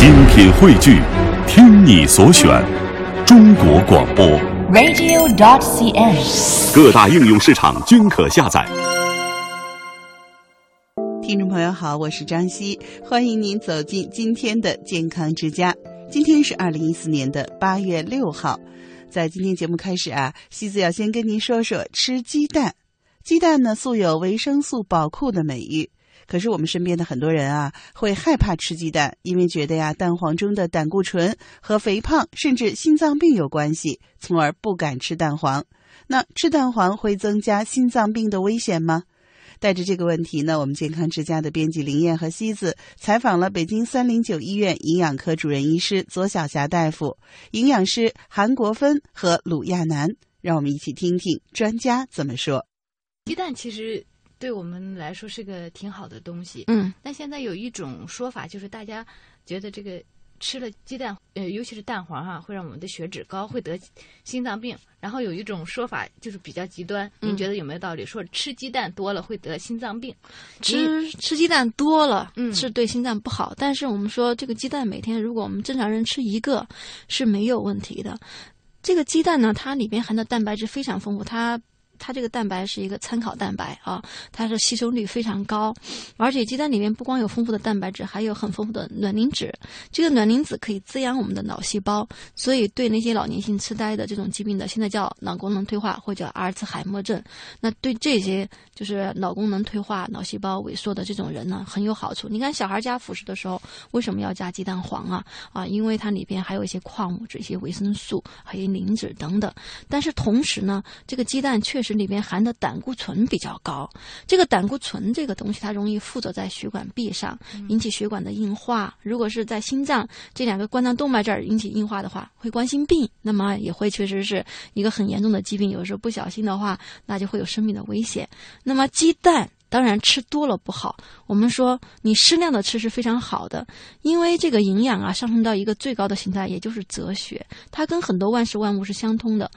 精品汇聚，听你所选，中国广播。radio.dot.cn，。各大应用市场均可下载。听众朋友好，我是张希，欢迎您走进今天的健康之家。今天是二零一四年的八月六号，在今天节目开始啊，西子要先跟您说说吃鸡蛋。鸡蛋呢素有维生素宝库的美誉，可是我们身边的很多人啊会害怕吃鸡蛋，因为觉得呀蛋黄中的胆固醇和肥胖甚至心脏病有关系，从而不敢吃蛋黄。那吃蛋黄会增加心脏病的危险吗？带着这个问题呢，我们健康之家的编辑林燕和西子采访了北京三零九医院营养科主任医师左晓霞大夫、营养师韩国芬和鲁亚楠，让我们一起听听专家怎么说。鸡蛋其实对我们来说是个挺好的东西，嗯，但现在有一种说法，就是大家觉得这个吃了鸡蛋，呃，尤其是蛋黄哈、会让我们的血脂高，会得心脏病。然后有一种说法就是比较极端，您觉得有没有道理？说吃鸡蛋多了会得心脏病。吃吃鸡蛋多了，嗯是对心脏不好。但是我们说，这个鸡蛋每天如果我们正常人吃一个是没有问题的。这个鸡蛋呢，它里面含的蛋白质非常丰富，它。它这个蛋白是一个参考蛋白啊，它的吸收率非常高，而且鸡蛋里面不光有丰富的蛋白质，还有很丰富的卵磷脂。这个卵磷脂可以滋养我们的脑细胞，所以对那些老年性痴呆的这种疾病的，现在叫脑功能退化或者阿尔茨海默症，那对这些就是脑功能退化、脑细胞萎缩的这种人呢，很有好处。你看小孩加辅食的时候，为什么要加鸡蛋黄啊？啊，因为它里边还有一些矿物质、一些维生素，还有磷脂等等。但是同时呢，这个鸡蛋确实里面含的胆固醇比较高。这个胆固醇这个东西，它容易附着在血管壁上，引起血管的硬化。如果是在心脏这两个冠状动脉这儿引起硬化的话，会冠心病，那么也会确实是一个很严重的疾病。有时候不小心的话，那就会有生命的危险。那么鸡蛋。当然，吃多了不好。我们说，你适量的吃是非常好的，因为这个营养啊上升到一个最高的形态，也就是哲学，它跟很多万事万物是相通的，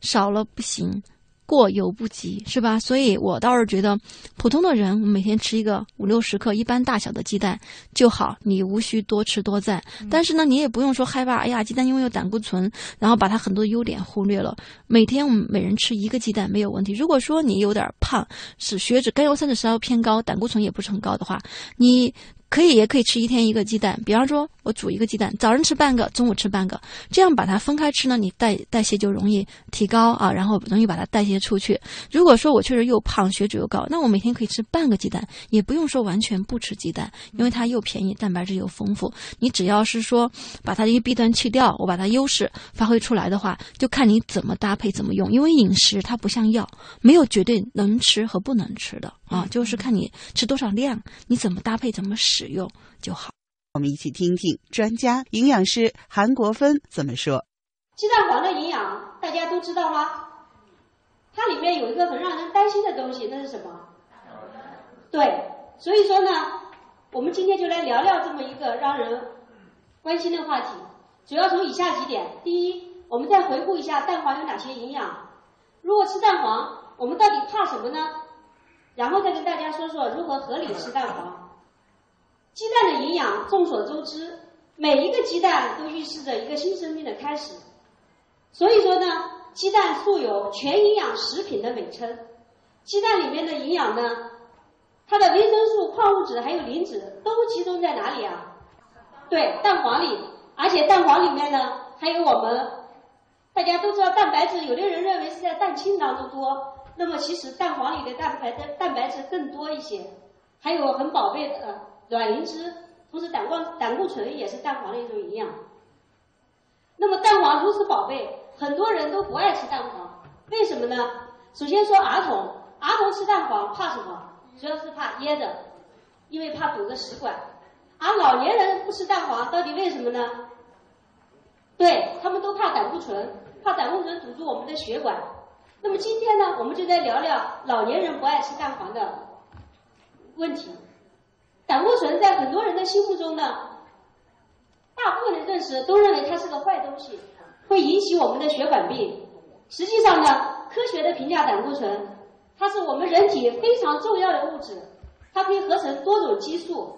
少了不行。过犹不及，是吧？所以我倒是觉得，普通的人我们每天吃一个五六十克一般大小的鸡蛋就好，你无需多吃多占。但是呢，你也不用说害怕，哎呀，鸡蛋因为有胆固醇，然后把它很多优点忽略了。每天我们每人吃一个鸡蛋没有问题。如果说你有点胖，是血脂、甘油三酯稍微偏高，胆固醇也不是很高的话，你。可以，也可以吃一天一个鸡蛋。比方说，我煮一个鸡蛋，早上吃半个，中午吃半个，这样把它分开吃呢，你代代谢就容易提高啊，然后容易把它代谢出去。如果说我确实又胖，血脂又高，那我每天可以吃半个鸡蛋，也不用说完全不吃鸡蛋，因为它又便宜，蛋白质又丰富。你只要是说把它这些弊端去掉，我把它优势发挥出来的话，就看你怎么搭配，怎么用。因为饮食它不像药，没有绝对能吃和不能吃的啊，就是看你吃多少量，你怎么搭配，怎么使用就好。我们一起听听专家营养师韩国芬怎么说。鸡蛋黄的营养大家都知道吗？它里面有一个很让人担心的东西，那是什么？对，所以说呢，我们今天就来聊聊这么一个让人关心的话题。主要从以下几点：第一，我们再回顾一下蛋黄有哪些营养。如果吃蛋黄，我们到底怕什么呢？然后再跟大家说说如何合理吃蛋黄。鸡蛋的营养众所周知，每一个鸡蛋都预示着一个新生命的开始。所以说呢，鸡蛋素有全营养食品的美称。鸡蛋里面的营养呢，它的维生素、矿物质还有磷脂都集中在哪里啊？对，蛋黄里。而且蛋黄里面呢，还有我们大家都知道蛋白质，有的人认为是在蛋清当中多，那么其实蛋黄里的蛋白的蛋白质更多一些，还有很宝贝的。卵磷脂，同时胆固胆固醇也是蛋黄的一种营养。那么蛋黄如此宝贝，很多人都不爱吃蛋黄，为什么呢？首先说儿童，儿童吃蛋黄怕什么？主要是怕噎着，因为怕堵着食管。而老年人不吃蛋黄，到底为什么呢？对他们都怕胆固醇，怕胆固醇堵住我们的血管。那么今天呢，我们就来聊聊老年人不爱吃蛋黄的问题。胆固醇在很多人的心目中呢，大部分的认识都认为它是个坏东西，会引起我们的血管病。实际上呢，科学的评价胆固醇，它是我们人体非常重要的物质，它可以合成多种激素，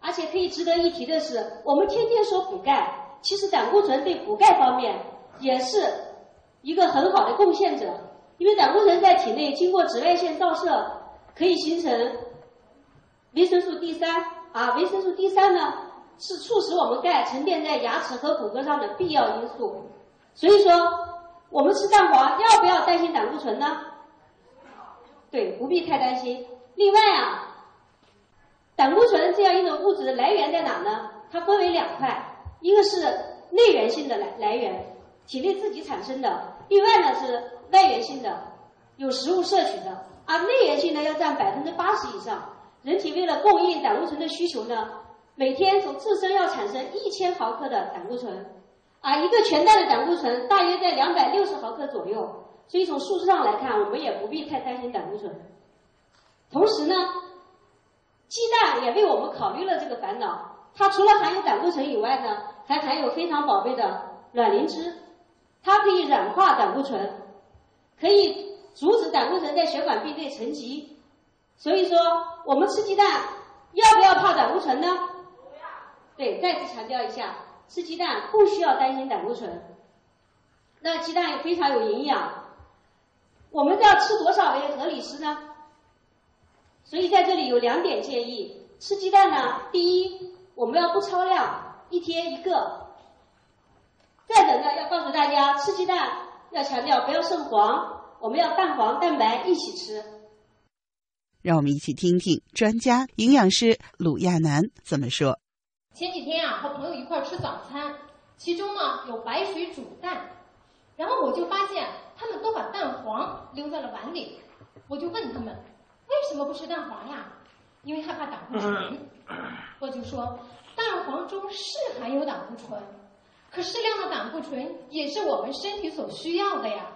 而且可以值得一提的是，我们天天说补钙，其实胆固醇对补钙方面也是一个很好的贡献者。因为胆固醇在体内经过紫外线照射，可以形成维生素 D 三啊，维生素 D 三呢是促使我们钙沉淀在牙齿和骨骼上的必要因素。所以说，我们吃蛋黄要不要担心胆固醇呢？对，不必太担心。另外啊。胆固醇这样一种物质的来源在哪呢？它分为两块，一个是内源性的来来源，体内自己产生的；另外呢是外源性的，有食物摄取的。而内源性呢要占百分之八十以上。人体为了供应胆固醇的需求呢，每天从自身要产生一千毫克的胆固醇，啊，一个全蛋的胆固醇大约在两百六十毫克左右。所以从数字上来看，我们也不必太担心胆固醇。同时呢。鸡蛋也为我们考虑了这个烦恼，它除了含有胆固醇以外呢，还含有非常宝贝的卵磷脂，它可以软化胆固醇，可以阻止胆固醇在血管壁内沉积。所以说，我们吃鸡蛋要不要怕胆固醇呢？对，再次强调一下，吃鸡蛋不需要担心胆固醇。那鸡蛋也非常有营养，我们要吃多少为合理吃呢？所以在这里有两点建议：吃鸡蛋呢，第一，我们要不超量，一天一个；再者呢，要告诉大家，吃鸡蛋要强调不要剩黄，我们要蛋黄蛋白一起吃。让我们一起听听专家营养师鲁亚楠怎么说。前几天啊，和朋友一块儿吃早餐，其中呢有白水煮蛋，然后我就发现他们都把蛋黄留在了碗里，我就问他们。为什么不吃蛋黄呀？因为害怕胆固醇。我就说，蛋黄中是含有胆固醇，可适量的胆固醇也是我们身体所需要的呀。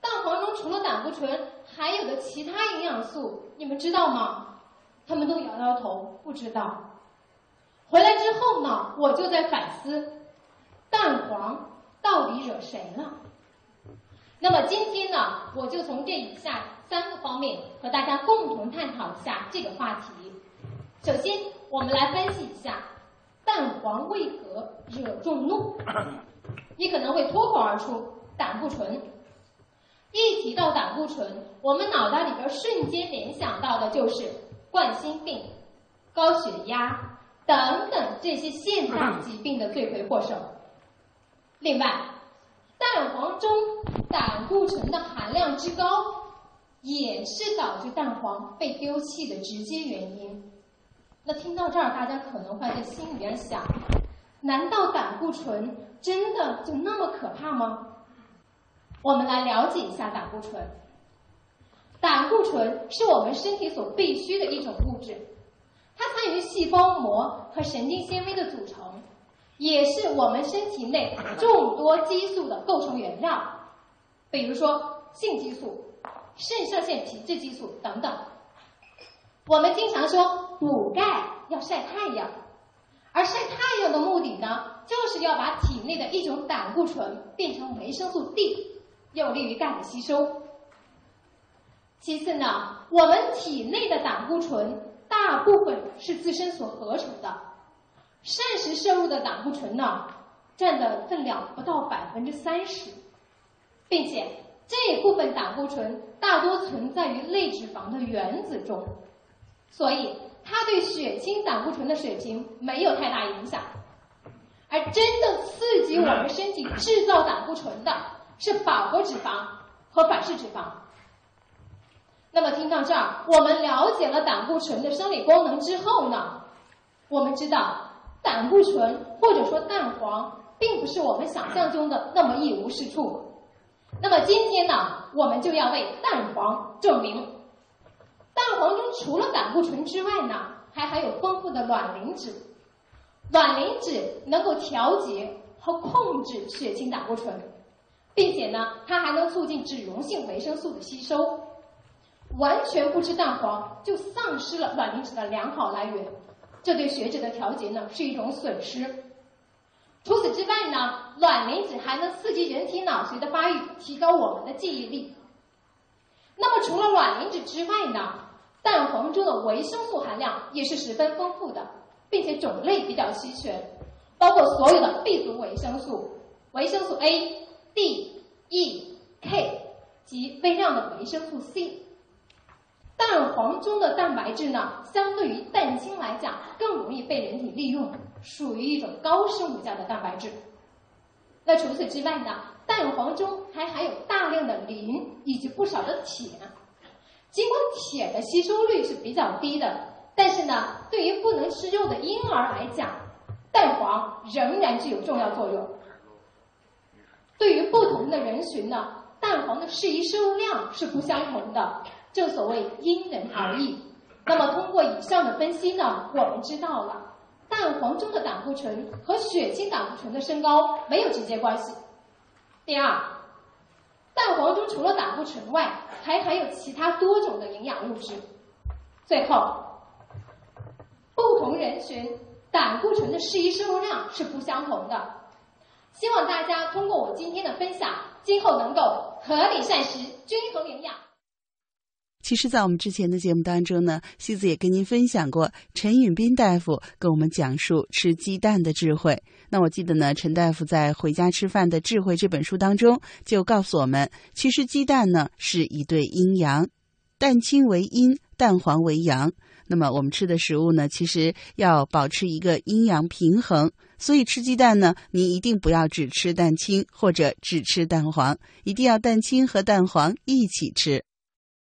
蛋黄中除了胆固醇，还有的其他营养素，你们知道吗？他们都摇摇头，不知道。回来之后呢，我就在反思，蛋黄到底惹谁了？那么今天呢，我就从这以下。三个方面和大家共同探讨一下这个话题。首先，我们来分析一下蛋黄为何惹众怒。你可能会脱口而出胆固醇。一提到胆固醇，我们脑袋里边瞬间联想到的就是冠心病、高血压等等这些现代疾病的罪魁祸首。另外，蛋黄中胆固醇的含量之高。也是导致蛋黄被丢弃的直接原因。那听到这儿，大家可能会在心里边想：难道胆固醇真的就那么可怕吗？我们来了解一下胆固醇。胆固醇是我们身体所必需的一种物质，它参与细胞膜和神经纤维的组成，也是我们身体内众多激素的构成原料，比如说性激素。肾上腺皮质激素等等，我们经常说补钙要晒太阳，而晒太阳的目的呢，就是要把体内的一种胆固醇变成维生素 D，有利于钙的吸收。其次呢，我们体内的胆固醇大部分是自身所合成的，膳食摄入的胆固醇呢，占的分量不到百分之三十，并且。这一部分胆固醇大多存在于类脂肪的原子中，所以它对血清胆固醇的水平没有太大影响。而真正刺激我们身体制造胆固醇的是饱和脂肪和反式脂肪。那么听到这儿，我们了解了胆固醇的生理功能之后呢，我们知道胆固醇或者说蛋黄并不是我们想象中的那么一无是处。那么今天呢，我们就要为蛋黄证明，蛋黄中除了胆固醇之外呢，还含有丰富的卵磷脂。卵磷脂能够调节和控制血清胆固醇，并且呢，它还能促进脂溶性维生素的吸收。完全不吃蛋黄，就丧失了卵磷脂的良好来源，这对血脂的调节呢，是一种损失。除此之外呢，卵磷脂还能刺激人体脑髓的发育，提高我们的记忆力。那么除了卵磷脂之外呢，蛋黄中的维生素含量也是十分丰富的，并且种类比较齐全，包括所有的 B 族维生素、维生素 A、D、E、K 及微量的维生素 C。蛋黄中的蛋白质呢，相对于蛋清来讲，更容易被人体利用，属于一种高生物价的蛋白质。那除此之外呢，蛋黄中还含有大量的磷以及不少的铁。尽管铁的吸收率是比较低的，但是呢，对于不能吃肉的婴儿来讲，蛋黄仍然具有重要作用。对于不同的人群呢，蛋黄的适宜摄入量是不相同的。正所谓因人而异。那么通过以上的分析呢，我们知道了蛋黄中的胆固醇和血清胆固醇的升高没有直接关系。第二，蛋黄中除了胆固醇外，还含有其他多种的营养物质。最后，不同人群胆固醇的适宜摄入量是不相同的。希望大家通过我今天的分享，今后能够合理膳食，均衡营养。其实，在我们之前的节目当中呢，西子也跟您分享过陈允斌大夫跟我们讲述吃鸡蛋的智慧。那我记得呢，陈大夫在《回家吃饭的智慧》这本书当中就告诉我们，其实鸡蛋呢是一对阴阳，蛋清为阴，蛋黄为阳。那么我们吃的食物呢，其实要保持一个阴阳平衡。所以吃鸡蛋呢，你一定不要只吃蛋清或者只吃蛋黄，一定要蛋清和蛋黄一起吃。